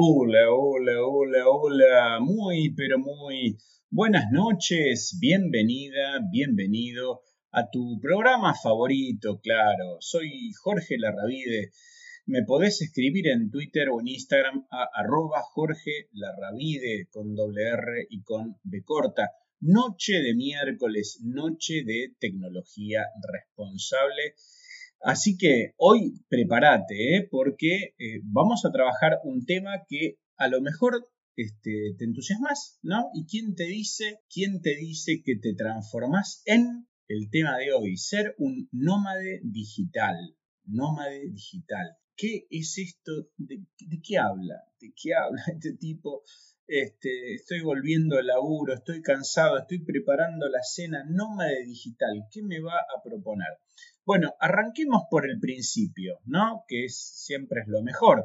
Hola, hola, hola, hola. Muy, pero muy buenas noches. Bienvenida, bienvenido a tu programa favorito, claro. Soy Jorge Larravide. Me podés escribir en Twitter o en Instagram a arroba Jorge Larravide con doble R y con B corta. Noche de miércoles, noche de tecnología responsable Así que hoy prepárate, ¿eh? porque eh, vamos a trabajar un tema que a lo mejor este, te entusiasmas, ¿no? ¿Y quién te dice, quién te dice que te transformas en el tema de hoy, ser un nómade digital? Nómade digital. ¿Qué es esto? ¿De, qué habla? ¿De qué habla este tipo? Este, estoy volviendo al laburo, estoy cansado, estoy preparando la cena nómade digital. ¿Qué me va a proponer? Bueno, arranquemos por el principio, ¿no? Que siempre es lo mejor.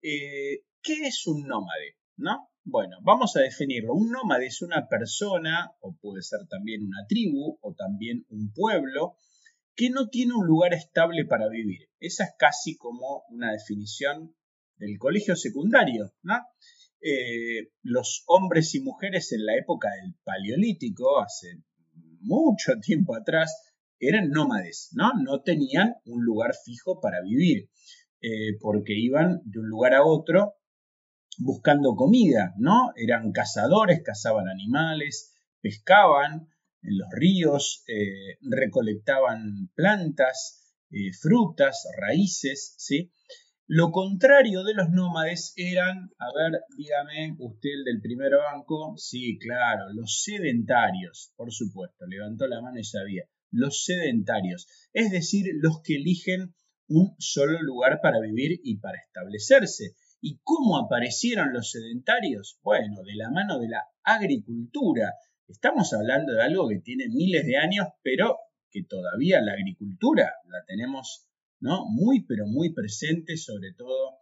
Eh, ¿Qué es un nómade? ¿No? Bueno, vamos a definirlo. Un nómade es una persona, o puede ser también una tribu, o también un pueblo, que no tiene un lugar estable para vivir. Esa es casi como una definición del colegio secundario. Eh, los hombres y mujeres en la época del Paleolítico, hace mucho tiempo atrás, eran nómades, ¿no? No tenían un lugar fijo para vivir, eh, porque iban de un lugar a otro buscando comida, ¿no? Eran cazadores, cazaban animales, pescaban en los ríos, eh, recolectaban plantas, eh, frutas, raíces, ¿sí? Lo contrario de los nómades eran, a ver, dígame usted el del primer banco, sí, claro, los sedentarios, por supuesto, levantó la mano y sabía los sedentarios, es decir, los que eligen un solo lugar para vivir y para establecerse. ¿Y cómo aparecieron los sedentarios? Bueno, de la mano de la agricultura. Estamos hablando de algo que tiene miles de años, pero que todavía la agricultura la tenemos ¿no? muy, pero muy presente, sobre todo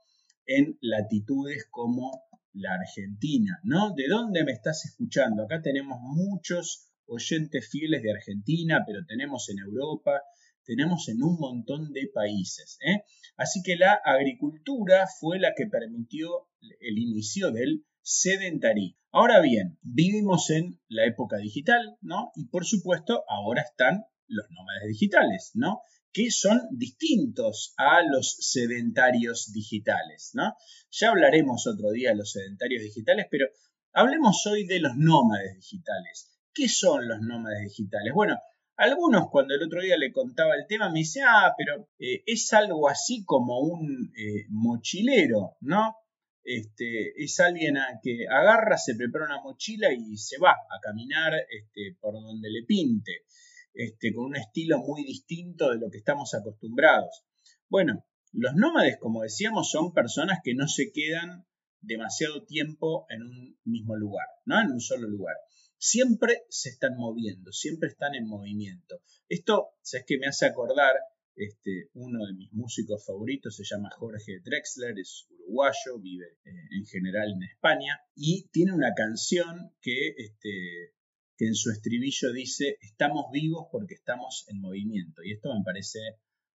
en latitudes como la Argentina, ¿no? ¿De dónde me estás escuchando? Acá tenemos muchos oyentes fieles de Argentina, pero tenemos en Europa, tenemos en un montón de países. ¿eh? Así que la agricultura fue la que permitió el inicio del sedentarismo. Ahora bien, vivimos en la época digital, ¿no? Y por supuesto, ahora están los nómades digitales, ¿no? Que son distintos a los sedentarios digitales, ¿no? Ya hablaremos otro día de los sedentarios digitales, pero hablemos hoy de los nómades digitales. ¿Qué son los nómades digitales? Bueno, algunos cuando el otro día le contaba el tema me dicen, ah, pero eh, es algo así como un eh, mochilero, ¿no? Este, es alguien que agarra, se prepara una mochila y se va a caminar este, por donde le pinte, este, con un estilo muy distinto de lo que estamos acostumbrados. Bueno, los nómades, como decíamos, son personas que no se quedan demasiado tiempo en un mismo lugar, ¿no? En un solo lugar siempre se están moviendo, siempre están en movimiento. Esto, ¿sabes que Me hace acordar, este, uno de mis músicos favoritos se llama Jorge Drexler, es uruguayo, vive eh, en general en España, y tiene una canción que, este, que en su estribillo dice, estamos vivos porque estamos en movimiento. Y esto me parece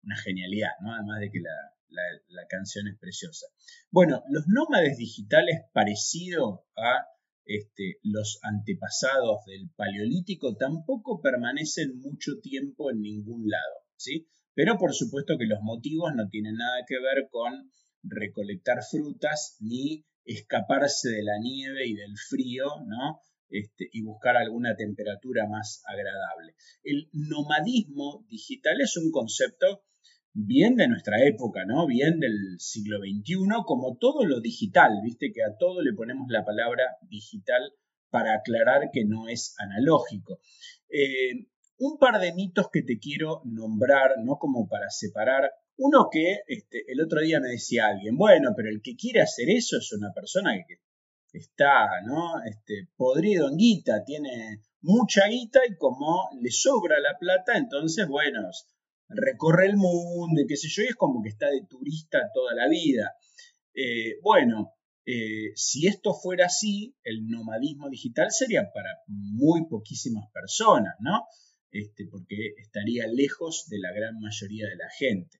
una genialidad, ¿no? Además de que la, la canción es preciosa. Bueno, los nómades digitales parecido a este, los antepasados del Paleolítico tampoco permanecen mucho tiempo en ningún lado, ¿sí? Pero por supuesto que los motivos no tienen nada que ver con recolectar frutas ni escaparse de la nieve y del frío, ¿no? Este, y buscar alguna temperatura más agradable. El nomadismo digital es un concepto bien de nuestra época, ¿no? Bien del siglo XXI, como todo lo digital, viste que a todo le ponemos la palabra digital para aclarar que no es analógico. Eh, un par de mitos que te quiero nombrar, ¿no? Como para separar. Uno que este, el otro día me decía alguien, bueno, pero el que quiere hacer eso es una persona que está, ¿no? Este, podrido en guita, tiene mucha guita y como le sobra la plata, entonces, bueno, recorre el mundo y qué sé yo, y es como que está de turista toda la vida. Eh, bueno, eh, si esto fuera así, el nomadismo digital sería para muy poquísimas personas, ¿no? Este, porque estaría lejos de la gran mayoría de la gente.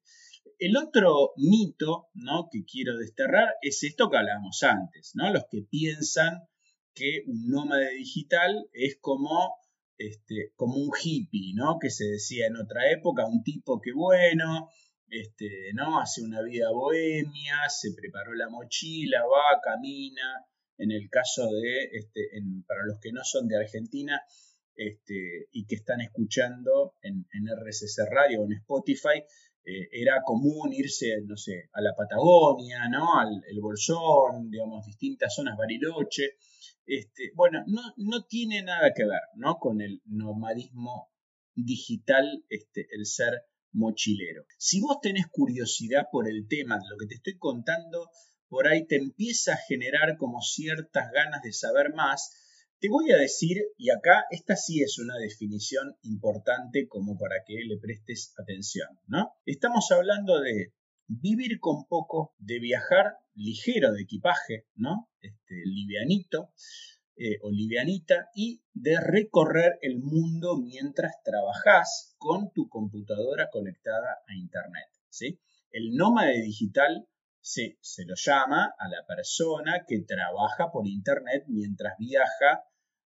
el otro mito ¿no? que quiero desterrar es esto que hablábamos antes, ¿no? los que piensan que un nómade digital es como, este, como un hippie, ¿no? que se decía en otra época, un tipo que bueno, este, ¿no? hace una vida bohemia, se preparó la mochila, va, camina. En el caso de, este, para los que no son de Argentina, y que están escuchando en, RSS Radio o en Spotify, eh, era común irse, no sé, a la Patagonia, ¿no? Al el Bolsón, digamos, distintas zonas, Bariloche. Este, bueno, no, no tiene nada que ver, ¿no? Con el nomadismo digital, este, el ser mochilero. Si vos tenés curiosidad por el tema lo que te estoy contando, por ahí te empieza a generar como ciertas ganas de saber más, te voy a decir, y acá esta sí es una definición importante como para que le prestes atención, ¿no? Estamos hablando de vivir con poco, de viajar ligero de equipaje, ¿no? Este, livianito eh, o livianita, y de recorrer el mundo mientras trabajas con tu computadora conectada a Internet, ¿sí? El nómade digital se, se lo llama a la persona que trabaja por Internet mientras viaja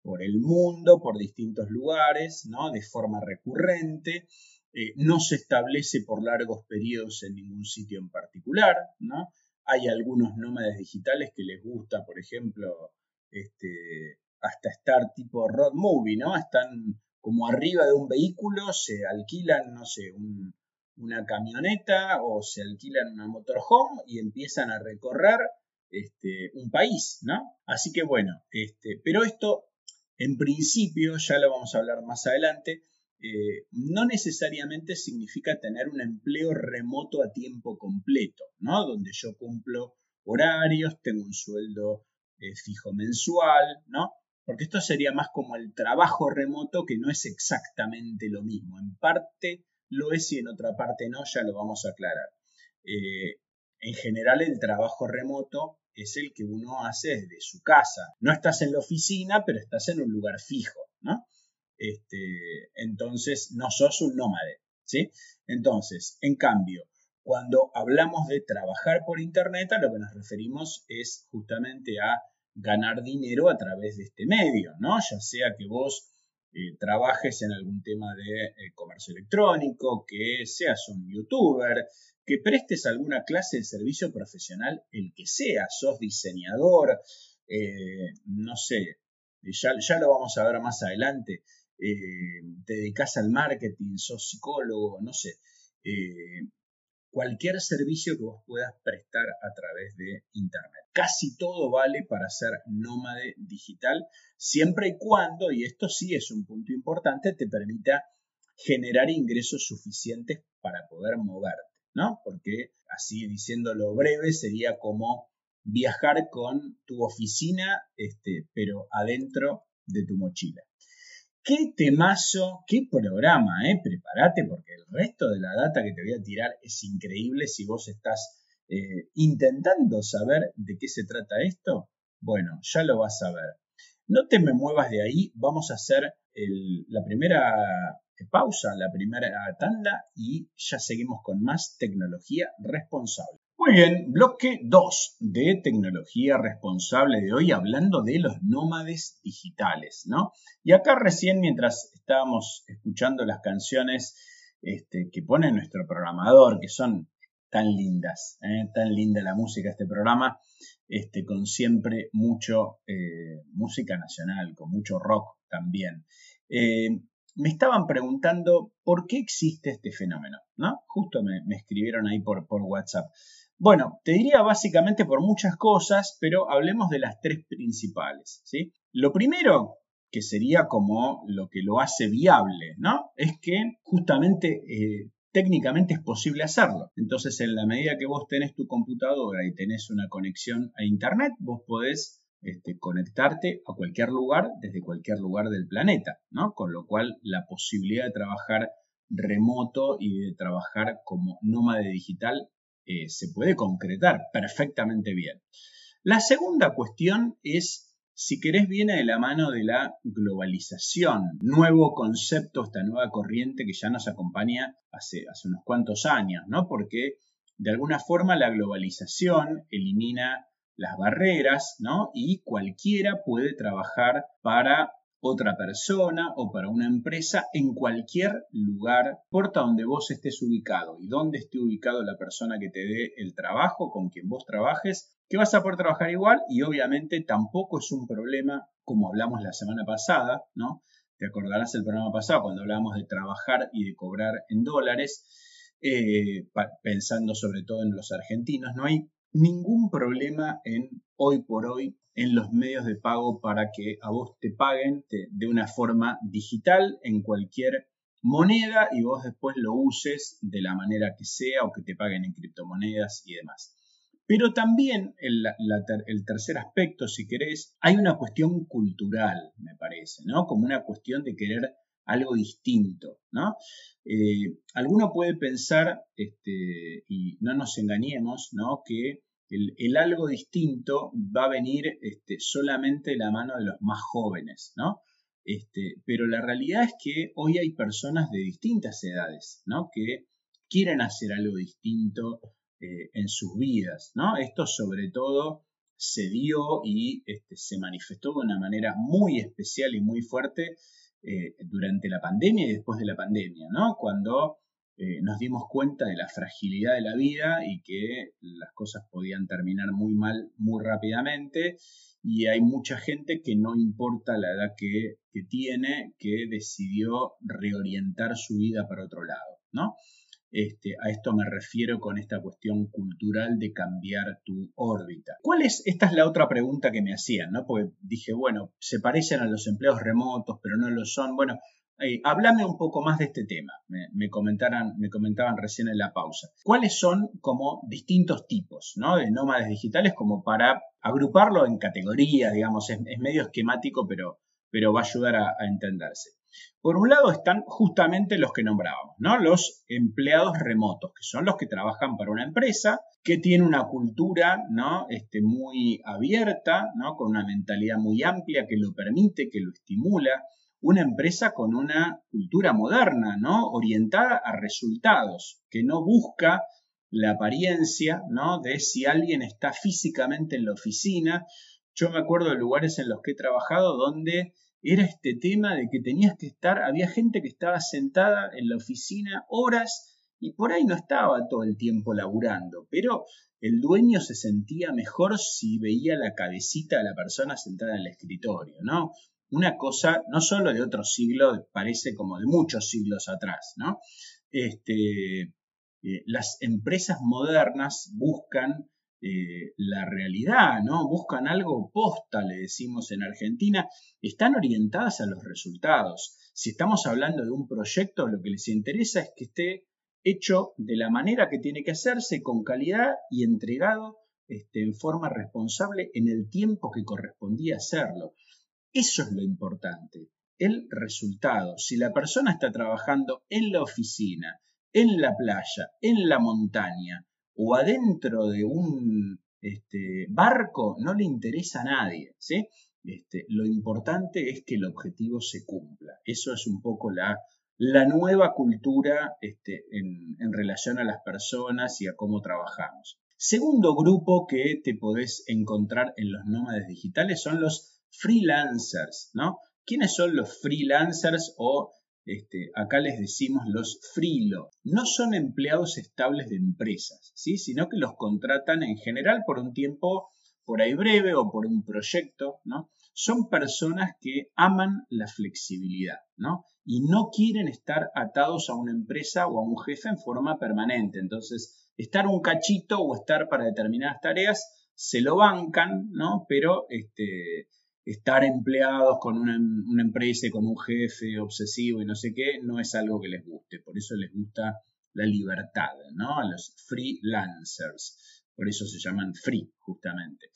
por el mundo, por distintos lugares, ¿no? de forma recurrente, eh, no se establece por largos periodos en ningún sitio en particular, ¿no? Hay algunos nómades digitales que les gusta, por ejemplo, este, hasta estar tipo road movie, ¿no? Están como arriba de un vehículo, se alquilan, no sé, una camioneta o se alquilan una motorhome y empiezan a recorrer este, un país, ¿no? Así que bueno, este, pero esto en principio, ya lo vamos a hablar más adelante, eh, no necesariamente significa tener un empleo remoto a tiempo completo, ¿no? Donde yo cumplo horarios, tengo un sueldo eh, fijo mensual, ¿no? Porque esto sería más como el trabajo remoto que no es exactamente lo mismo. En parte lo es y en otra parte no, ya lo vamos a aclarar. Eh, en general el trabajo remoto es el que uno hace desde su casa. No estás en la oficina, pero estás en un lugar fijo, ¿no? Este, entonces, no sos un nómade, ¿sí? Entonces, en cambio, cuando hablamos de trabajar por Internet, a lo que nos referimos es justamente a ganar dinero a través de este medio, ¿no? Ya sea que vos eh, trabajes en algún tema de eh, comercio electrónico, que seas un youtuber, que prestes alguna clase de servicio profesional, el que sea, sos diseñador, eh, no sé, ya, ya, lo vamos a ver más adelante, te dedicas al marketing, sos psicólogo, no sé, cualquier servicio que vos puedas prestar a través de Internet. Casi todo vale para ser nómade digital, siempre y cuando, y esto sí es un punto importante, te permita generar ingresos suficientes para poder moverte, ¿no? Porque así diciéndolo breve, sería como viajar con tu oficina, este, pero adentro de tu mochila. Qué temazo, qué programa, ¿eh? Prepárate porque el resto de la data que te voy a tirar es increíble si vos estás eh, intentando saber de qué se trata esto. Bueno, ya lo vas a ver. No te me muevas de ahí, vamos a hacer la primera pausa, la primera tanda y ya seguimos con más tecnología responsable. Muy bien, bloque 2 de tecnología responsable de hoy, hablando de los nómades digitales, ¿no? Y acá recién, mientras estábamos escuchando las canciones este, que pone nuestro programador, que son tan lindas, ¿eh? tan linda la música de este programa, este, con siempre mucho eh, música nacional, con mucho rock también. Eh, me estaban preguntando por qué existe este fenómeno, ¿no? Justo me, escribieron ahí por, por WhatsApp. Bueno, te diría básicamente por muchas cosas, pero hablemos de las tres principales. ¿sí? Lo primero, que sería como lo que lo hace viable, ¿no? Es que justamente eh, técnicamente es posible hacerlo. Entonces, en la medida que vos tenés tu computadora y tenés una conexión a Internet, vos podés este, conectarte a cualquier lugar desde cualquier lugar del planeta, ¿no? Con lo cual, la posibilidad de trabajar remoto y de trabajar como nómade digital eh, se puede concretar perfectamente bien. La segunda cuestión es, si querés, viene de la mano de la globalización, nuevo concepto, esta nueva corriente que ya nos acompaña hace, hace unos cuantos años, ¿no? Porque de alguna forma la globalización elimina las barreras, ¿no? Y cualquiera puede trabajar para otra persona o para una empresa en cualquier lugar, porta donde vos estés ubicado y donde esté ubicado la persona que te dé el trabajo, con quien vos trabajes, que vas a poder trabajar igual y obviamente tampoco es un problema como hablamos la semana pasada, ¿no? Te acordarás el programa pasado cuando hablábamos de trabajar y de cobrar en dólares, eh, pensando sobre todo en los argentinos, no hay ningún problema en hoy por hoy en los medios de pago para que a vos te paguen de una forma digital en cualquier moneda y vos después lo uses de la manera que sea o que te paguen en criptomonedas y demás. Pero también el, tercer aspecto, si querés, hay una cuestión cultural, me parece, ¿no? Como una cuestión de querer algo distinto, ¿no? Eh, alguno puede pensar, este, y no nos engañemos, ¿no? Que el, algo distinto va a venir este, solamente de la mano de los más jóvenes, ¿no? Este, pero la realidad es que hoy hay personas de distintas edades, ¿no? Que quieren hacer algo distinto eh, en sus vidas, ¿no? Esto sobre todo se dio y este, se manifestó de una manera muy especial y muy fuerte eh, durante la pandemia y después de la pandemia, ¿no? Cuando eh, nos dimos cuenta de la fragilidad de la vida y que las cosas podían terminar muy mal muy rápidamente y hay mucha gente que no importa la edad que, que tiene, que decidió reorientar su vida para otro lado, ¿no? Este, a esto me refiero con esta cuestión cultural de cambiar tu órbita. ¿Cuál es? Esta es la otra pregunta que me hacían, ¿no? Porque dije, bueno, se parecen a los empleos remotos, pero no lo son. Bueno, eh, háblame un poco más de este tema. Me, me comentaban recién en la pausa. ¿Cuáles son como distintos tipos ¿no? de nómades digitales como para agruparlo en categorías, digamos, es, medio esquemático, pero, pero va a ayudar a entenderse. Por un lado están justamente los que nombrábamos, ¿no? Los empleados remotos, que son los que trabajan para una empresa que tiene una cultura, ¿no? Este, muy abierta, ¿no? Con una mentalidad muy amplia que lo permite, que lo estimula. Una empresa con una cultura moderna, ¿no? Orientada a resultados, que no busca la apariencia, ¿no? De si alguien está físicamente en la oficina. Yo me acuerdo de lugares en los que he trabajado donde era este tema de que tenías que estar, había gente que estaba sentada en la oficina horas y por ahí no estaba todo el tiempo laburando, pero el dueño se sentía mejor si veía la cabecita de la persona sentada en el escritorio, ¿no? Una cosa no solo de otro siglo, parece como de muchos siglos atrás, ¿no? Este, eh, las empresas modernas buscan eh, la realidad, ¿no? Buscan algo posta, le decimos en Argentina, están orientadas a los resultados. Si estamos hablando de un proyecto, lo que les interesa es que esté hecho de la manera que tiene que hacerse, con calidad y entregado este, en forma responsable en el tiempo que correspondía hacerlo. Eso es lo importante, el resultado. Si la persona está trabajando en la oficina, en la playa, en la montaña, o adentro de un este, barco no le interesa a nadie. Este, lo importante es que el objetivo se cumpla. Eso es un poco la, la nueva cultura este, en, en, relación a las personas y a cómo trabajamos. Segundo grupo que te podés encontrar en los nómades digitales son los freelancers, ¿no? ¿Quiénes son los freelancers o este, acá les decimos los frilo, no son empleados estables de empresas, ¿sí? sino que los contratan en general por un tiempo por ahí breve o por un proyecto, ¿no? Son personas que aman la flexibilidad, ¿no? Y no quieren estar atados a una empresa o a un jefe en forma permanente. Entonces, estar un cachito o estar para determinadas tareas se lo bancan, ¿no? Pero este, estar empleados con una, empresa y con un jefe obsesivo y no sé qué, no es algo que les guste. Por eso les gusta la libertad, ¿no? A los freelancers. Por eso se llaman free, justamente.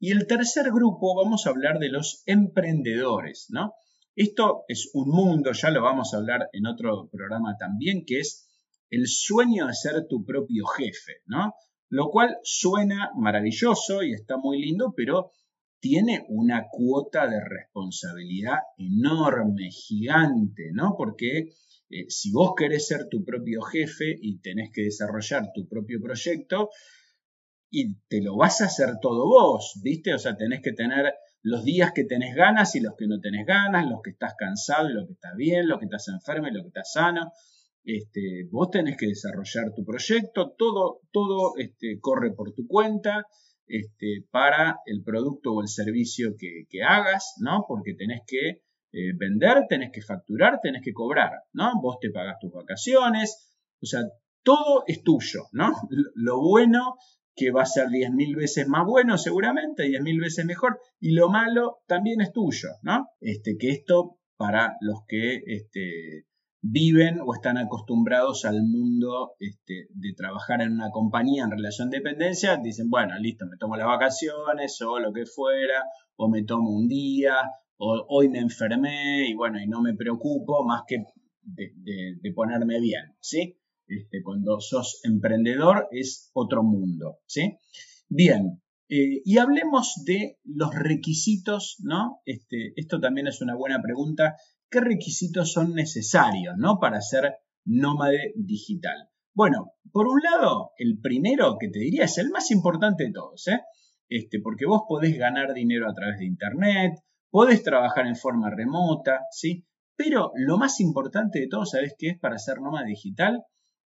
Y el tercer grupo, vamos a hablar de los emprendedores, ¿no? Esto es un mundo, ya lo vamos a hablar en otro programa también, que es el sueño de ser tu propio jefe, ¿no? Lo cual suena maravilloso y está muy lindo, pero tiene una cuota de responsabilidad enorme, gigante, ¿no? Porque eh, si vos querés ser tu propio jefe y tenés que desarrollar tu propio proyecto, y te lo vas a hacer todo vos, ¿viste? O sea, tenés que tener los días que tenés ganas y los que no tenés ganas, los que estás cansado y los que estás bien, los que estás enfermo y los que estás sano. Este, vos tenés que desarrollar tu proyecto, todo, todo este, corre por tu cuenta este, para el producto o el servicio que, hagas, ¿no? Porque tenés que eh, vender, tenés que facturar, tenés que cobrar, ¿no? Vos te pagás tus vacaciones, o sea, todo es tuyo, ¿no? Lo bueno que va a ser 10.000 veces más bueno seguramente, 10.000 veces mejor, y lo malo también es tuyo, ¿no? Este, que esto para los que este, viven o están acostumbrados al mundo este, de trabajar en una compañía en relación de dependencia, dicen, bueno, listo, me tomo las vacaciones o lo que fuera, o me tomo un día, o hoy me enfermé y bueno, y no me preocupo más que de, ponerme bien, ¿sí? Este, cuando sos emprendedor es otro mundo, ¿sí? Bien, eh, y hablemos de los requisitos, ¿no? Este, esto también es una buena pregunta. ¿Qué requisitos son necesarios, ¿no? Para ser nómade digital. Bueno, por un lado, el primero que te diría es el más importante de todos, ¿eh? Este, porque vos podés ganar dinero a través de Internet, podés trabajar en forma remota, ¿sí? Pero lo más importante de todo, ¿sabes qué es para ser nómada digital?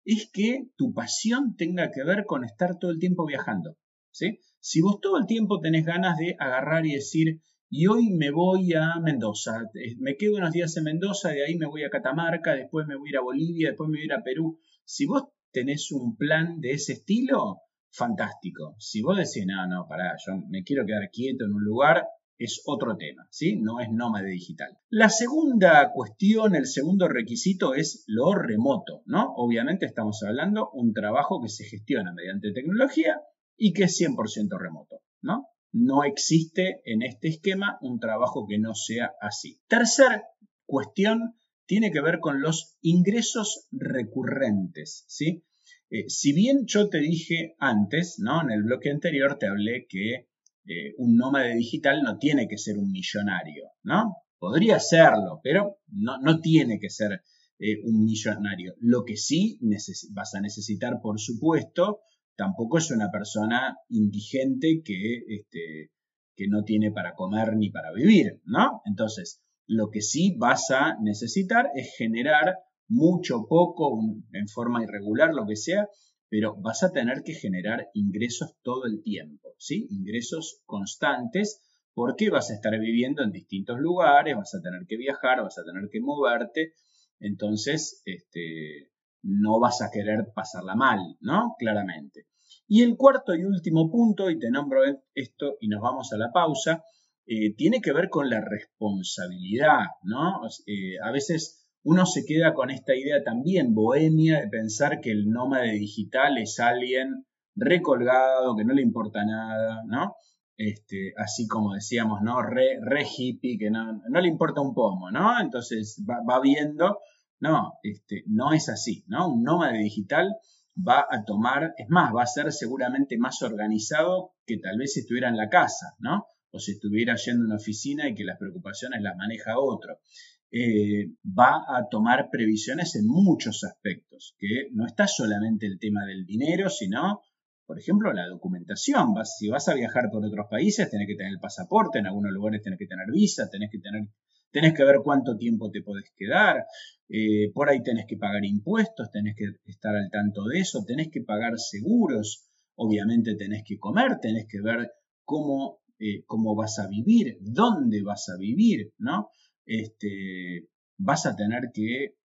es que tu pasión tenga que ver con estar todo el tiempo viajando. ¿sí? Si vos todo el tiempo tenés ganas de agarrar y decir, y hoy me voy a Mendoza, me quedo unos días en Mendoza, de ahí me voy a Catamarca, después me voy a ir a Bolivia, después me voy a ir a Perú. Si vos tenés un plan de ese estilo, fantástico. Si vos decís, no, no, pará, yo me quiero quedar quieto en un lugar, es otro tema, ¿sí? No es nómade digital. La segunda cuestión, el segundo requisito es lo remoto, ¿no? Obviamente estamos hablando un trabajo que se gestiona mediante tecnología y que es 100% remoto, ¿no? No existe en este esquema un trabajo que no sea así. Tercer cuestión tiene que ver con los ingresos recurrentes, ¿sí? Eh, si bien yo te dije antes, ¿no? En el bloque anterior te hablé que eh, un nómade digital no tiene que ser un millonario, ¿no? Podría serlo, pero no, tiene que ser eh, un millonario. Lo que sí vas a necesitar, por supuesto, tampoco es una persona indigente que, este, que no tiene para comer ni para vivir, ¿no? Entonces, lo que sí vas a necesitar es generar mucho, poco, en forma irregular, lo que sea, pero vas a tener que generar ingresos todo el tiempo, ¿sí? Ingresos constantes porque vas a estar viviendo en distintos lugares, vas a tener que viajar, vas a tener que moverte, entonces este, no vas a querer pasarla mal, ¿no? Claramente. Y el cuarto y último punto, y te nombro esto y nos vamos a la pausa, eh, tiene que ver con la responsabilidad, ¿no? Eh, a veces uno se queda con esta idea también bohemia de pensar que el nómade digital es alguien recolgado, que no le importa nada, ¿no? Este, así como decíamos, ¿no? Re, hippie, que no, le importa un pomo, ¿no? Entonces va, viendo, no, este, no es así, ¿no? Un nómade digital va a tomar, es más, va a ser seguramente más organizado que tal vez si estuviera en la casa, ¿no? O si estuviera yendo a una oficina y que las preocupaciones las maneja otro. Eh, va a tomar previsiones en muchos aspectos, que no está solamente el tema del dinero, sino, por ejemplo, la documentación. si vas a viajar por otros países, tenés que tener el pasaporte, en algunos lugares tenés que tener visa, tenés que tener tenés que ver cuánto tiempo te podés quedar, eh, por ahí tenés que pagar impuestos, tenés que estar al tanto de eso, tenés que pagar seguros, obviamente tenés que comer, tenés que ver cómo, eh, cómo vas a vivir, dónde vas a vivir, ¿no? este, vas a tener que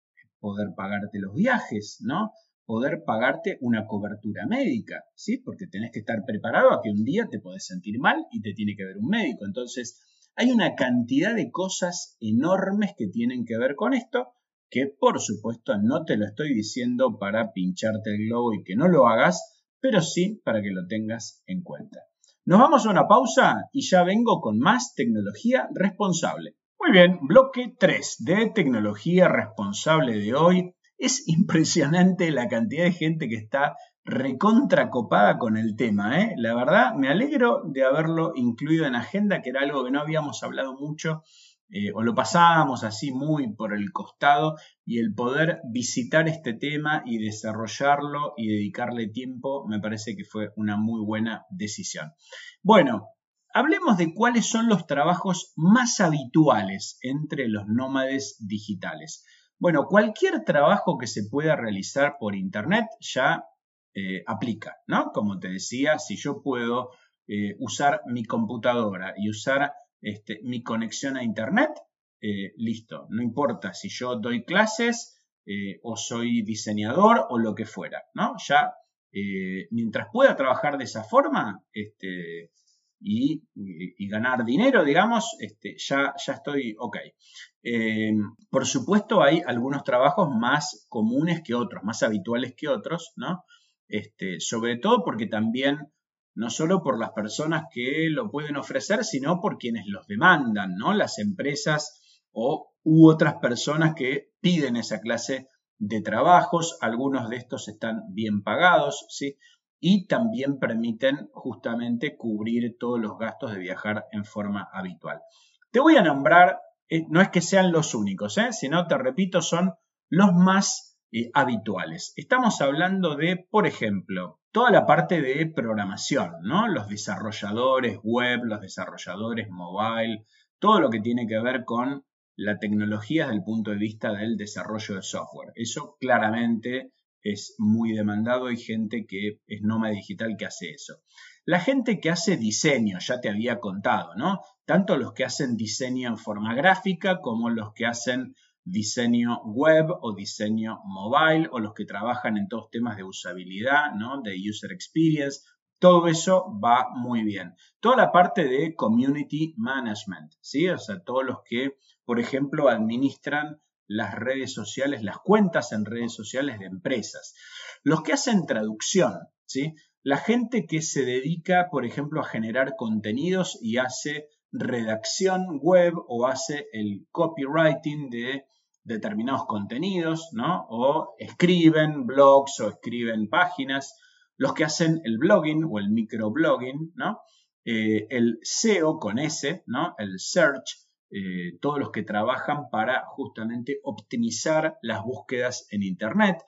poder pagarte los viajes, ¿no? Poder pagarte una cobertura médica, ¿sí? Porque tenés que estar preparado a que un día te podés sentir mal y te tiene que ver un médico. Entonces, hay una cantidad de cosas enormes que tienen que ver con esto, que por supuesto no te lo estoy diciendo para pincharte el globo y que no lo hagas, pero sí para que lo tengas en cuenta. Nos vamos a una pausa y ya vengo con más tecnología responsable. Muy bien, bloque 3 de tecnología responsable de hoy. Es impresionante la cantidad de gente que está recontracopada con el tema. ¿eh? La verdad, me alegro de haberlo incluido en agenda, que era algo que no habíamos hablado mucho eh, o lo pasábamos así muy por el costado y el poder visitar este tema y desarrollarlo y dedicarle tiempo me parece que fue una muy buena decisión. Bueno, hablemos de cuáles son los trabajos más habituales entre los nómades digitales. Bueno, cualquier trabajo que se pueda realizar por Internet ya eh, aplica, ¿no? Como te decía, si yo puedo eh, usar mi computadora y usar este, mi conexión a Internet, eh, listo, no importa si yo doy clases o soy diseñador o lo que fuera, ¿no? Ya, mientras pueda trabajar de esa forma este, y, ganar dinero, digamos, este, ya, ya estoy ok. por supuesto, hay algunos trabajos más comunes que otros, más habituales que otros, ¿no? Este, sobre todo porque también no solo por las personas que lo pueden ofrecer, sino por quienes los demandan, ¿no? Las empresas o u otras personas que piden esa clase de trabajos, algunos de estos están bien pagados, ¿sí? Y también permiten justamente cubrir todos los gastos de viajar en forma habitual. Te voy a nombrar, eh, no es que sean los únicos, ¿eh? sino, te repito, son los más habituales. Estamos hablando de, por ejemplo, toda la parte de programación, ¿no? Los desarrolladores web, los desarrolladores mobile, todo lo que tiene que ver con la tecnología desde el punto de vista del desarrollo de software. Eso claramente es muy demandado. Hay gente que es nómada digital que hace eso. La gente que hace diseño, ya te había contado, ¿no? Tanto los que hacen diseño en forma gráfica como los que hacen diseño web o diseño mobile o los que trabajan en todos temas de usabilidad, ¿no? de user experience. Todo eso va muy bien. Toda la parte de community management, ¿sí? O sea, todos los que, por ejemplo, administran las redes sociales, las cuentas en redes sociales de empresas. Los que hacen traducción, ¿sí? La gente que se dedica, por ejemplo, a generar contenidos y hace redacción web o hace el copywriting de determinados contenidos, ¿no? O escriben blogs o escriben páginas, los que hacen el blogging o el microblogging, ¿no? Eh, el SEO con S, ¿no? El search, eh, todos los que trabajan para justamente optimizar las búsquedas en Internet.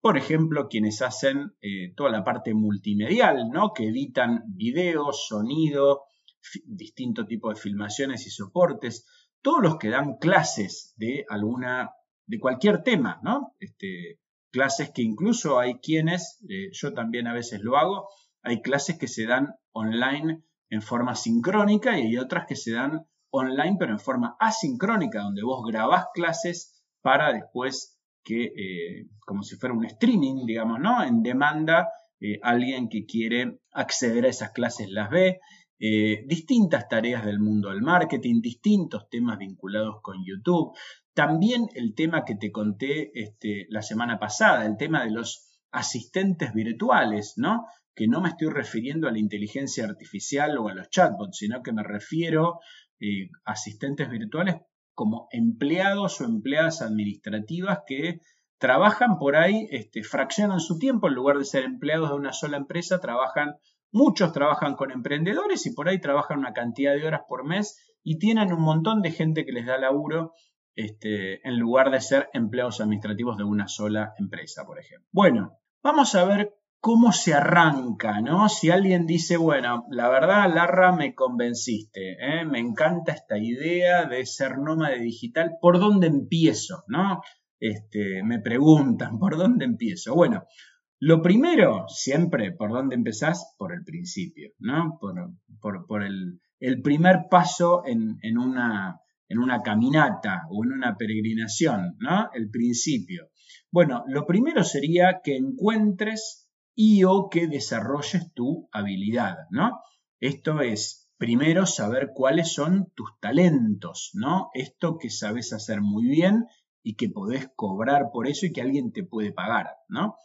Por ejemplo, quienes hacen eh, toda la parte multimedial, ¿no? Que editan video, sonido, distintos tipos de filmaciones y soportes todos los que dan clases de alguna, de cualquier tema, ¿no? Este, clases que incluso hay quienes, eh, yo también a veces lo hago, hay clases que se dan online en forma sincrónica y hay otras que se dan online pero en forma asincrónica, donde vos grabás clases para después que, eh, como si fuera un streaming, digamos, ¿no? En demanda, eh, alguien que quiere acceder a esas clases las ve eh, distintas tareas del mundo del marketing, distintos temas vinculados con YouTube. También el tema que te conté este, la semana pasada, el tema de los asistentes virtuales, ¿no? Que no me estoy refiriendo a la inteligencia artificial o a los chatbots, sino que me refiero eh, a asistentes virtuales como empleados o empleadas administrativas que trabajan por ahí, este, fraccionan su tiempo, en lugar de ser empleados de una sola empresa, trabajan Muchos trabajan con emprendedores y por ahí trabajan una cantidad de horas por mes y tienen un montón de gente que les da laburo este, en lugar de ser empleados administrativos de una sola empresa, por ejemplo. Bueno, vamos a ver cómo se arranca, ¿no? Si alguien dice, bueno, la verdad, Larra, me convenciste, ¿eh? me encanta esta idea de ser nómade digital, ¿por dónde empiezo, no? Este, me preguntan, ¿por dónde empiezo? Bueno, lo primero, siempre, ¿por dónde empezás? Por el principio, ¿no? Por, el, primer paso en, una, en una caminata o en una peregrinación, ¿no? El principio. Bueno, lo primero sería que encuentres y o que desarrolles tu habilidad, ¿no? Esto es, primero, saber cuáles son tus talentos, ¿no? Esto que sabes hacer muy bien y que podés cobrar por eso y que alguien te puede pagar, ¿no?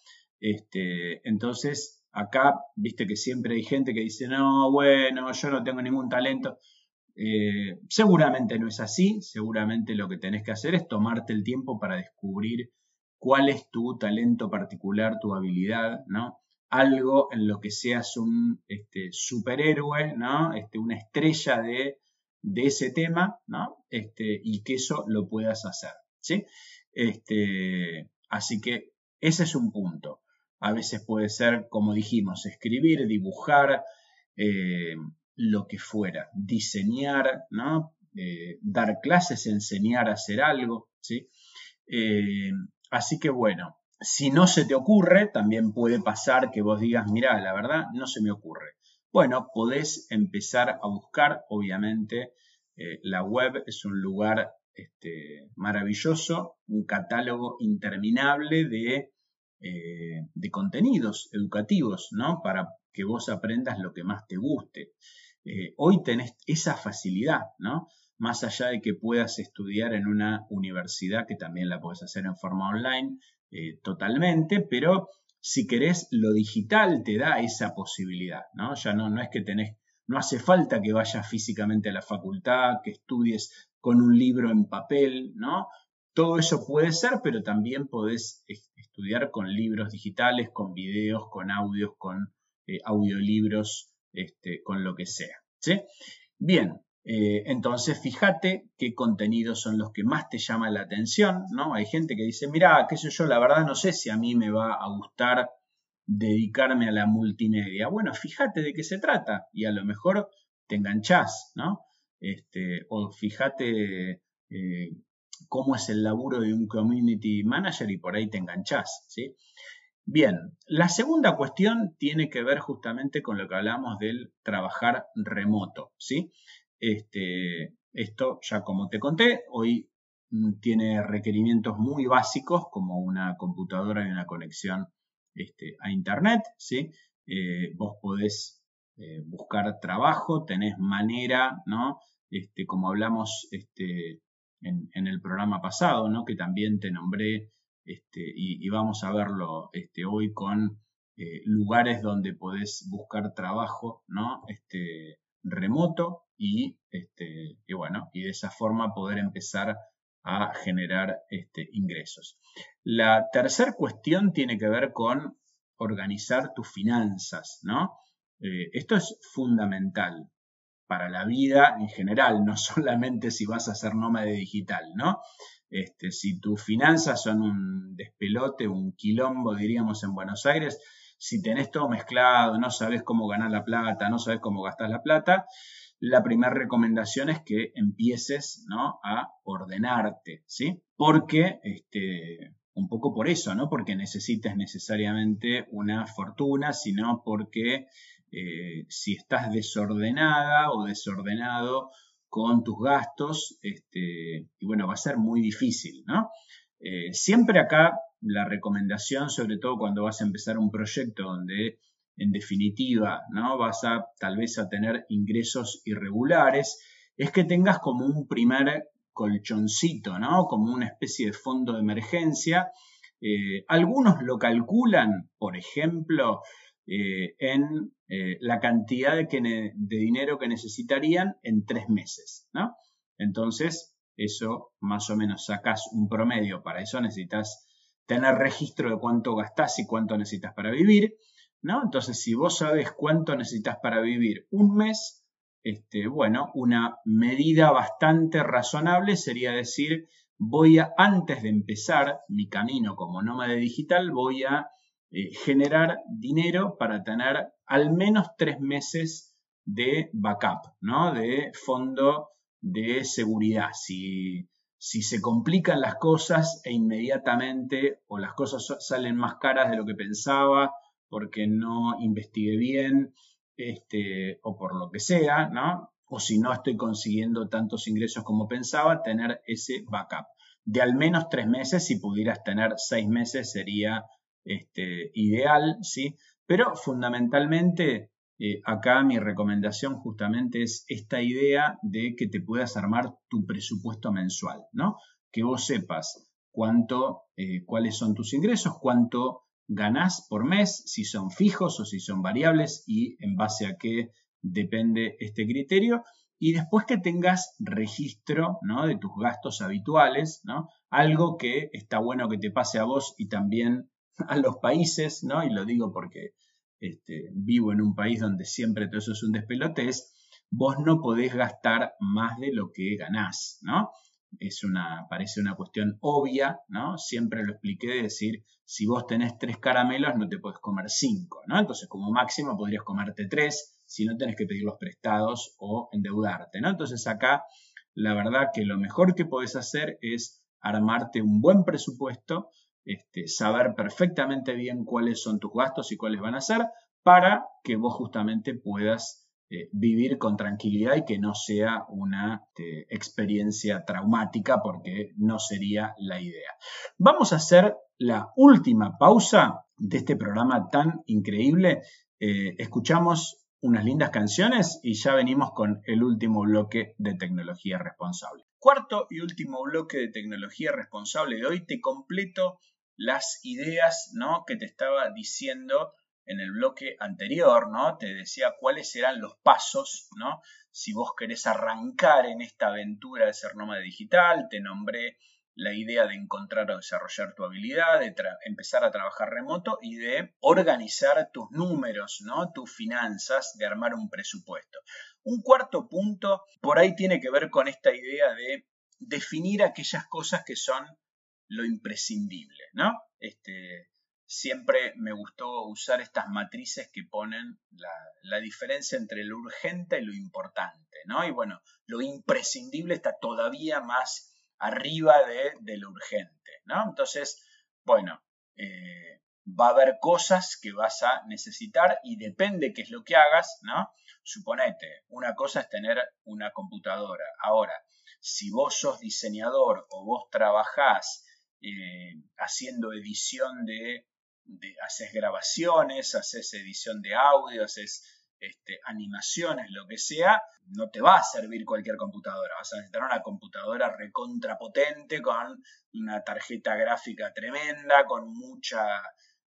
Este, entonces, acá, viste que siempre hay gente que dice, no, bueno, yo no tengo ningún talento. Eh, seguramente no es así, seguramente lo que tenés que hacer es tomarte el tiempo para descubrir cuál es tu talento particular, tu habilidad, ¿no? Algo en lo que seas un este, superhéroe, ¿no? Este, una estrella de de ese tema, ¿no? Este, y que eso lo puedas hacer, ¿sí? Así que ese es un punto. A veces puede ser, como dijimos, escribir, dibujar, eh, lo que fuera, diseñar. Eh, dar clases, enseñar a hacer algo, ¿sí? Eh, así que bueno, si no se te ocurre, también puede pasar que vos digas, mira, la verdad no se me ocurre. Bueno, podés empezar a buscar, obviamente, la web es un lugar este, maravilloso, un catálogo interminable de, de contenidos educativos, ¿no? Para que vos aprendas lo que más te guste. hoy tenés esa facilidad, ¿no? más allá de que puedas estudiar en una universidad, que también la puedes hacer en forma online eh, totalmente, pero si querés, lo digital te da esa posibilidad, ¿no? Ya no, no es que tenés, no hace falta que vayas físicamente a la facultad, que estudies con un libro en papel, ¿no? Todo eso puede ser, pero también podés estudiar con libros digitales, con videos, con audios, con eh, audiolibros, este, con lo que sea. ¿sí? Bien, eh, entonces, fíjate qué contenidos son los que más te llaman la atención, ¿no? Hay gente que dice, mira, qué sé yo, la verdad no sé si a mí me va a gustar dedicarme a la multimedia. Bueno, fíjate de qué se trata y a lo mejor te enganchás, ¿no? Este, o fíjate eh, cómo es el laburo de un community manager y por ahí te enganchás, ¿sí? Bien, la segunda cuestión tiene que ver justamente con lo que hablamos del trabajar remoto, ¿sí? Este, esto ya como te conté, hoy mm, tiene requerimientos muy básicos como una computadora y una conexión este, a internet, ¿sí? Eh, vos podés eh, buscar trabajo, tenés manera, ¿no? Este, como hablamos este, en, el programa pasado, ¿no? Que también te nombré este, y, vamos a verlo este, hoy con eh, lugares donde podés buscar trabajo, ¿no? Este, remoto y, bueno, y de esa forma poder empezar a generar ingresos. La tercera cuestión tiene que ver con organizar tus finanzas, ¿no? Eh, esto es fundamental para la vida en general, no solamente si vas a ser nómade digital, ¿no? Este, si tus finanzas son un despelote, un quilombo, diríamos en Buenos Aires, si tenés todo mezclado, no sabes cómo ganar la plata, no sabes cómo gastar la plata, la primera recomendación es que empieces ¿no? a ordenarte, ¿sí? Porque, este, un poco por eso, no porque necesites necesariamente una fortuna, sino porque eh, si estás desordenada o desordenado con tus gastos, este, y bueno, va a ser muy difícil, ¿no? Eh, siempre acá la recomendación, sobre todo cuando vas a empezar un proyecto donde en definitiva no vas a tal vez a tener ingresos irregulares, es que tengas como un primer colchoncito, ¿no? Como una especie de fondo de emergencia. Eh, algunos lo calculan, por ejemplo, eh, en eh, la cantidad de, dinero que necesitarían en tres meses, ¿no? Entonces, eso más o menos sacas un promedio. Para eso necesitas tener registro de cuánto gastás y cuánto necesitas para vivir, ¿no? Entonces, si vos sabes cuánto necesitas para vivir un mes, este, bueno, una medida bastante razonable sería decir, voy a, antes de empezar mi camino como nómade digital, voy a eh, generar dinero para tener al menos tres meses de backup, ¿no? De fondo de seguridad. Si si se complican las cosas e inmediatamente o las cosas salen más caras de lo que pensaba porque no investigué bien este, o por lo que sea, ¿no? O si no estoy consiguiendo tantos ingresos como pensaba, tener ese backup. De al menos tres meses, si pudieras tener seis meses sería este, ideal, ¿sí? Pero fundamentalmente eh, acá mi recomendación justamente es esta idea de que te puedas armar tu presupuesto mensual, ¿no? Que vos sepas cuánto, eh, cuáles son tus ingresos, cuánto ganás por mes, si son fijos o si son variables y en base a qué depende este criterio. Y después que tengas registro ¿no? de tus gastos habituales, ¿no? algo que está bueno que te pase a vos y también a los países, ¿no? y lo digo porque este, vivo en un país donde siempre todo eso es un despelote, es vos no podés gastar más de lo que ganás, ¿no? Es una, parece una cuestión obvia, ¿no? Siempre lo expliqué de decir, si vos tenés tres caramelos, no te podés comer cinco, ¿no? Entonces, como máximo podrías comerte tres, si no tenés que pedir los prestados o endeudarte, ¿no? Entonces acá, la verdad que lo mejor que podés hacer es armarte un buen presupuesto, este, saber perfectamente bien cuáles son tus gastos y cuáles van a ser, para que vos justamente puedas eh, vivir con tranquilidad y que no sea una este, experiencia traumática porque no sería la idea. Vamos a hacer la última pausa de este programa tan increíble. Eh, escuchamos unas lindas canciones y ya venimos con el último bloque de tecnología responsable. Cuarto y último bloque de tecnología responsable de hoy te completo las ideas ¿no? que te estaba diciendo en el bloque anterior, ¿no? Te decía cuáles serán los pasos, ¿no? Si vos querés arrancar en esta aventura de ser nómada digital, te nombré la idea de encontrar o desarrollar tu habilidad, de empezar a trabajar remoto y de organizar tus números, ¿no? Tus finanzas, de armar un presupuesto. Un cuarto punto por ahí tiene que ver con esta idea de definir aquellas cosas que son lo imprescindible, ¿no? Este, siempre me gustó usar estas matrices que ponen la, diferencia entre lo urgente y lo importante, ¿no? Y bueno, lo imprescindible está todavía más arriba de, lo urgente, ¿no? Entonces, bueno, eh, va a haber cosas que vas a necesitar y depende qué es lo que hagas, ¿no? Suponete, una cosa es tener una computadora. Ahora, si vos sos diseñador o vos trabajás eh, haciendo edición de haces grabaciones, haces edición de audio, haces este, animaciones, lo que sea, no te va a servir cualquier computadora. Vas a necesitar una computadora recontrapotente con una tarjeta gráfica tremenda, con mucha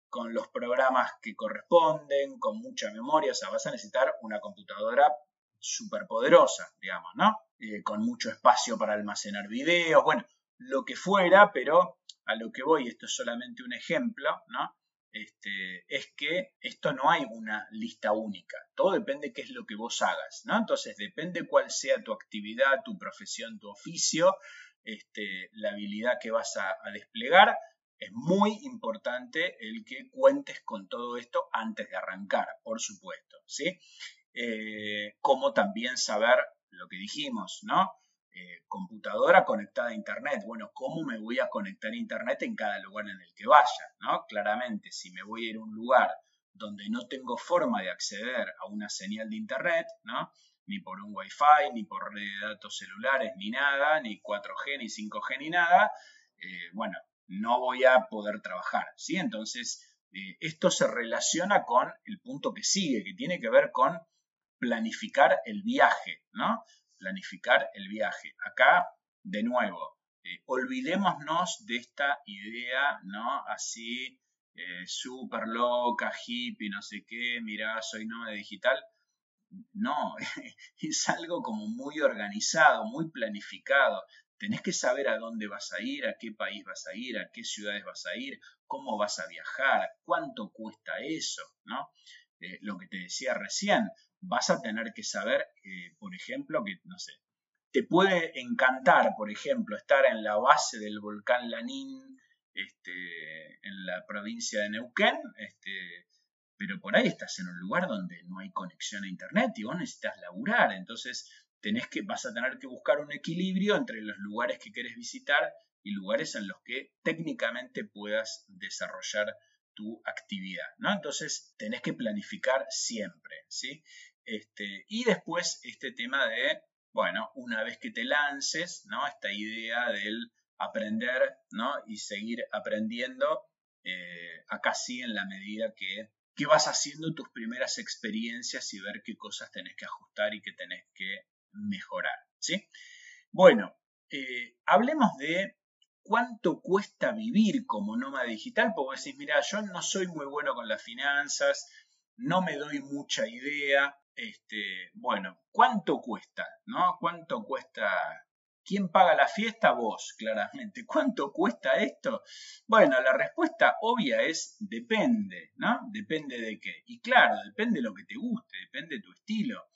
con los programas que corresponden, con mucha memoria, o sea, vas a necesitar una computadora súper poderosa, digamos, ¿no? Eh, con mucho espacio para almacenar videos, bueno, lo que fuera, pero a lo que voy, esto es solamente un ejemplo, ¿no? Este, es que esto no hay una lista única. Todo depende de qué es lo que vos hagas, ¿no? Entonces, depende cuál sea tu actividad, tu profesión, tu oficio, este, la habilidad que vas a, desplegar. Es muy importante el que cuentes con todo esto antes de arrancar, por supuesto, ¿sí? Eh, como también saber lo que dijimos, ¿no? Eh, computadora conectada a Internet. Bueno, ¿cómo me voy a conectar a Internet en cada lugar en el que vaya? ¿no? Claramente, si me voy a ir a un lugar donde no tengo forma de acceder a una señal de Internet, ¿no? ni por un Wi-Fi, ni por red de datos celulares, ni nada, ni 4G, ni 5G, ni nada, eh, bueno, no voy a poder trabajar. ¿sí? Entonces, eh, esto se relaciona con el punto que sigue, que tiene que ver con planificar el viaje, ¿no? Planificar el viaje. Acá, de nuevo, eh, olvidémonos de esta idea, ¿no? Así, eh, súper loca, hippie, no sé qué, mirá, soy nómada digital. No, es algo como muy organizado, muy planificado. Tenés que saber a dónde vas a ir, a qué país vas a ir, a qué ciudades vas a ir, cómo vas a viajar, cuánto cuesta eso, ¿no? Eh, lo que te decía recién, vas a tener que saber, por ejemplo, que, no sé, te puede encantar, por ejemplo, estar en la base del volcán Lanín, este, en la provincia de Neuquén, este, pero por ahí estás en un lugar donde no hay conexión a internet y vos necesitas laburar, entonces tenés que, vas a tener que buscar un equilibrio entre los lugares que querés visitar y lugares en los que técnicamente puedas desarrollar tu actividad, ¿no? Entonces tenés que planificar siempre, ¿sí? Este, y después este tema de, bueno, una vez que te lances, ¿no? Esta idea del aprender, ¿no? Y seguir aprendiendo, eh, acá sí en la medida que, que vas haciendo tus primeras experiencias y ver qué cosas tenés que ajustar y qué tenés que mejorar, ¿sí? Bueno, eh, hablemos de cuánto cuesta vivir como nómada digital, porque decís, mira, yo no soy muy bueno con las finanzas, no me doy mucha idea, este, bueno, ¿cuánto cuesta? ¿No? ¿Cuánto cuesta? ¿Quién paga la fiesta? Vos, claramente. ¿Cuánto cuesta esto? Bueno, la respuesta obvia es depende, ¿no? Depende de qué. Y claro, depende de lo que te guste, depende de tu estilo.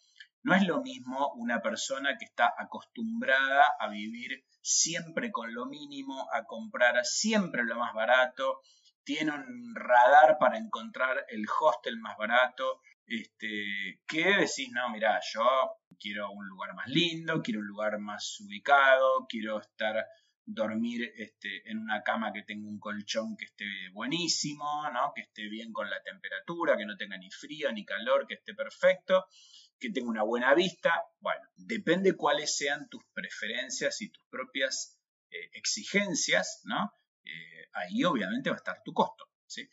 No es lo mismo una persona que está acostumbrada a vivir siempre con lo mínimo, a comprar siempre lo más barato, tiene un radar para encontrar el hostel más barato, este, que decís, no, mira, yo quiero un lugar más lindo, quiero un lugar más ubicado, quiero estar dormir este, en una cama que tenga un colchón que esté buenísimo, ¿no? que esté bien con la temperatura, que no tenga ni frío ni calor, que esté perfecto, que tenga una buena vista. Bueno, depende cuáles sean tus preferencias y tus propias eh, exigencias, ¿no? Eh, ahí obviamente va a estar tu costo. ¿sí?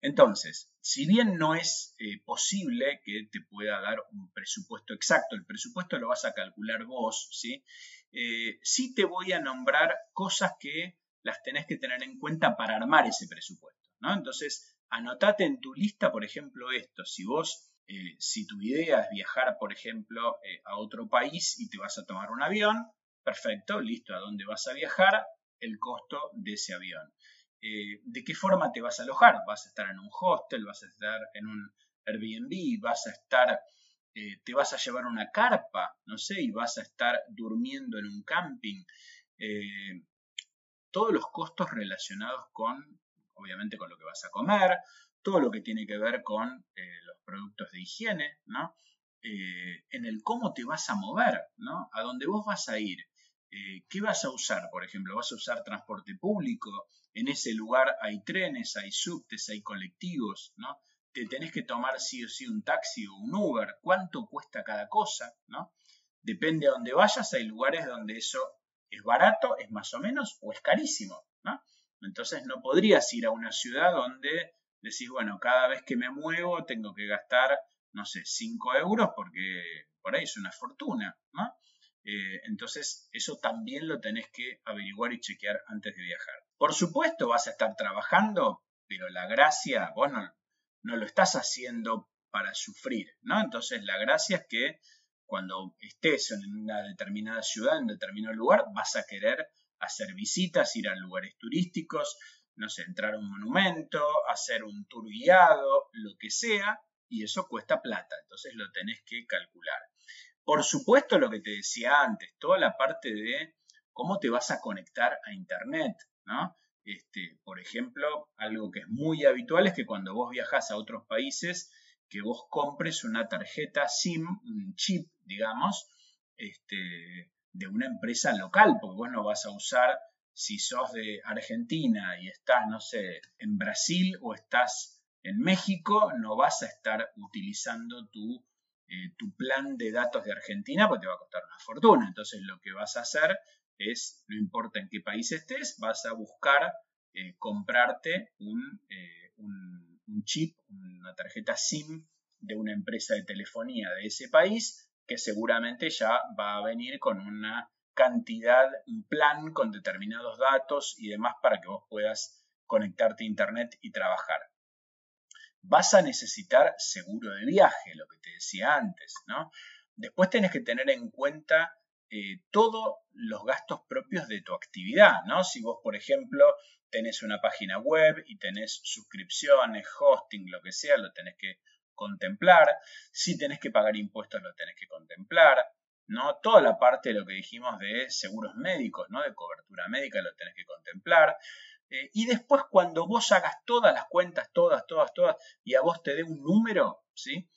Entonces, si bien no es eh, posible que te pueda dar un presupuesto exacto, el presupuesto lo vas a calcular vos, ¿sí? Eh, sí te voy a nombrar cosas que las tenés que tener en cuenta para armar ese presupuesto, ¿no? Entonces, anotate en tu lista, por ejemplo, esto. Si vos, eh, si tu idea es viajar, por ejemplo, a otro país y te vas a tomar un avión, perfecto, listo, ¿a dónde vas a viajar? El costo de ese avión. Eh, de qué forma te vas a alojar. Vas a estar en un hostel, vas a estar en un Airbnb, vas a estar, eh, te vas a llevar una carpa, no sé, y vas a estar durmiendo en un camping. Eh, todos los costos relacionados con, obviamente, con lo que vas a comer, todo lo que tiene que ver con los productos de higiene, ¿no? en el cómo te vas a mover, ¿no? A dónde vos vas a ir. ¿Qué vas a usar, por ejemplo? ¿Vas a usar transporte público? En ese lugar hay trenes, hay subtes, hay colectivos, ¿no? Te tenés que tomar sí o sí un taxi o un Uber. ¿Cuánto cuesta cada cosa, ¿no? Depende a dónde vayas, hay lugares donde eso es barato, es más o menos, o es carísimo, ¿no? Entonces no podrías ir a una ciudad donde decís, bueno, cada vez que me muevo tengo que gastar, no sé, 5 euros porque por ahí es una fortuna, ¿no? Eh, entonces, eso también lo tenés que averiguar y chequear antes de viajar. Por supuesto, vas a estar trabajando, pero la gracia, vos no, no lo estás haciendo para sufrir, ¿no? Entonces, la gracia es que cuando estés en una determinada ciudad, en determinado lugar, vas a querer hacer visitas, ir a lugares turísticos, no sé, entrar a un monumento, hacer un tour guiado, lo que sea, y eso cuesta plata, entonces lo tenés que calcular. Por supuesto, lo que te decía antes, toda la parte de cómo te vas a conectar a Internet, ¿no? Este, por ejemplo, algo que es muy habitual es que cuando vos viajas a otros países, que vos compres una tarjeta SIM, un chip, digamos, este, de una empresa local, porque vos no vas a usar, si sos de Argentina y estás, no sé, en Brasil o estás en México, no vas a estar utilizando tu eh, tu plan de datos de Argentina, pues te va a costar una fortuna. Entonces lo que vas a hacer es, no importa en qué país estés, vas a buscar eh, comprarte un, eh, un, un, chip, una tarjeta SIM de una empresa de telefonía de ese país, que seguramente ya va a venir con una cantidad, un plan con determinados datos y demás para que vos puedas conectarte a Internet y trabajar vas a necesitar seguro de viaje, lo que te decía antes, ¿no? Después tenés que tener en cuenta eh, todos los gastos propios de tu actividad, ¿no? Si vos, por ejemplo, tenés una página web y tenés suscripciones, hosting, lo que sea, lo tenés que contemplar. Si tenés que pagar impuestos, lo tenés que contemplar. ¿no? Toda la parte de lo que dijimos de seguros médicos, ¿no? De cobertura médica, lo tenés que contemplar. Eh, y después cuando vos hagas todas las cuentas, todas, todas, todas, y a vos te dé un número, ¿sí?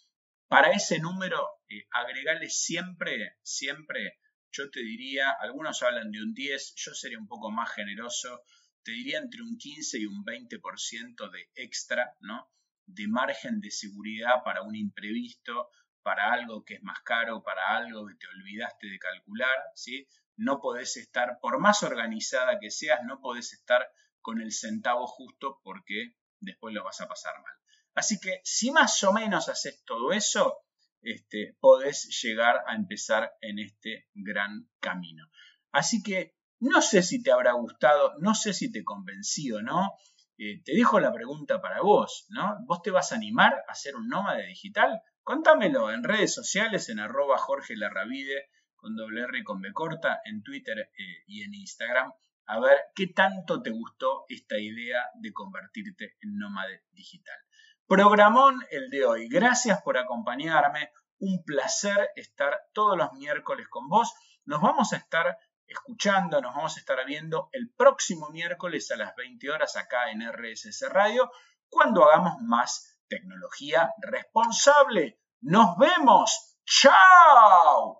Para ese número, eh, agregarle siempre, siempre, yo te diría, algunos hablan de un 10, yo sería un poco más generoso, te diría entre un 15 y un 20% de extra, ¿no? De margen de seguridad para un imprevisto, para algo que es más caro, para algo que te olvidaste de calcular, ¿sí? No podés estar, por más organizada que seas, no podés estar con el centavo justo porque después lo vas a pasar mal. Así que si más o menos haces todo eso, este, podés llegar a empezar en este gran camino. Así que no sé si te habrá gustado, no sé si te convencí o no. Eh, te dejo la pregunta para vos, ¿no? ¿Vos te vas a animar a ser un nómade digital? Contámelo en redes sociales, en arroba Jorge Larravide, con y con B corta, en Twitter eh, y en Instagram a ver qué tanto te gustó esta idea de convertirte en nómade digital. Programón el de hoy. Gracias por acompañarme. un placer estar todos los miércoles con vos. Nos vamos a estar escuchando, nos vamos a estar viendo el próximo miércoles a las 20 horas acá en RSS Radio, cuando hagamos más tecnología responsable. Nos vemos. ¡Chao!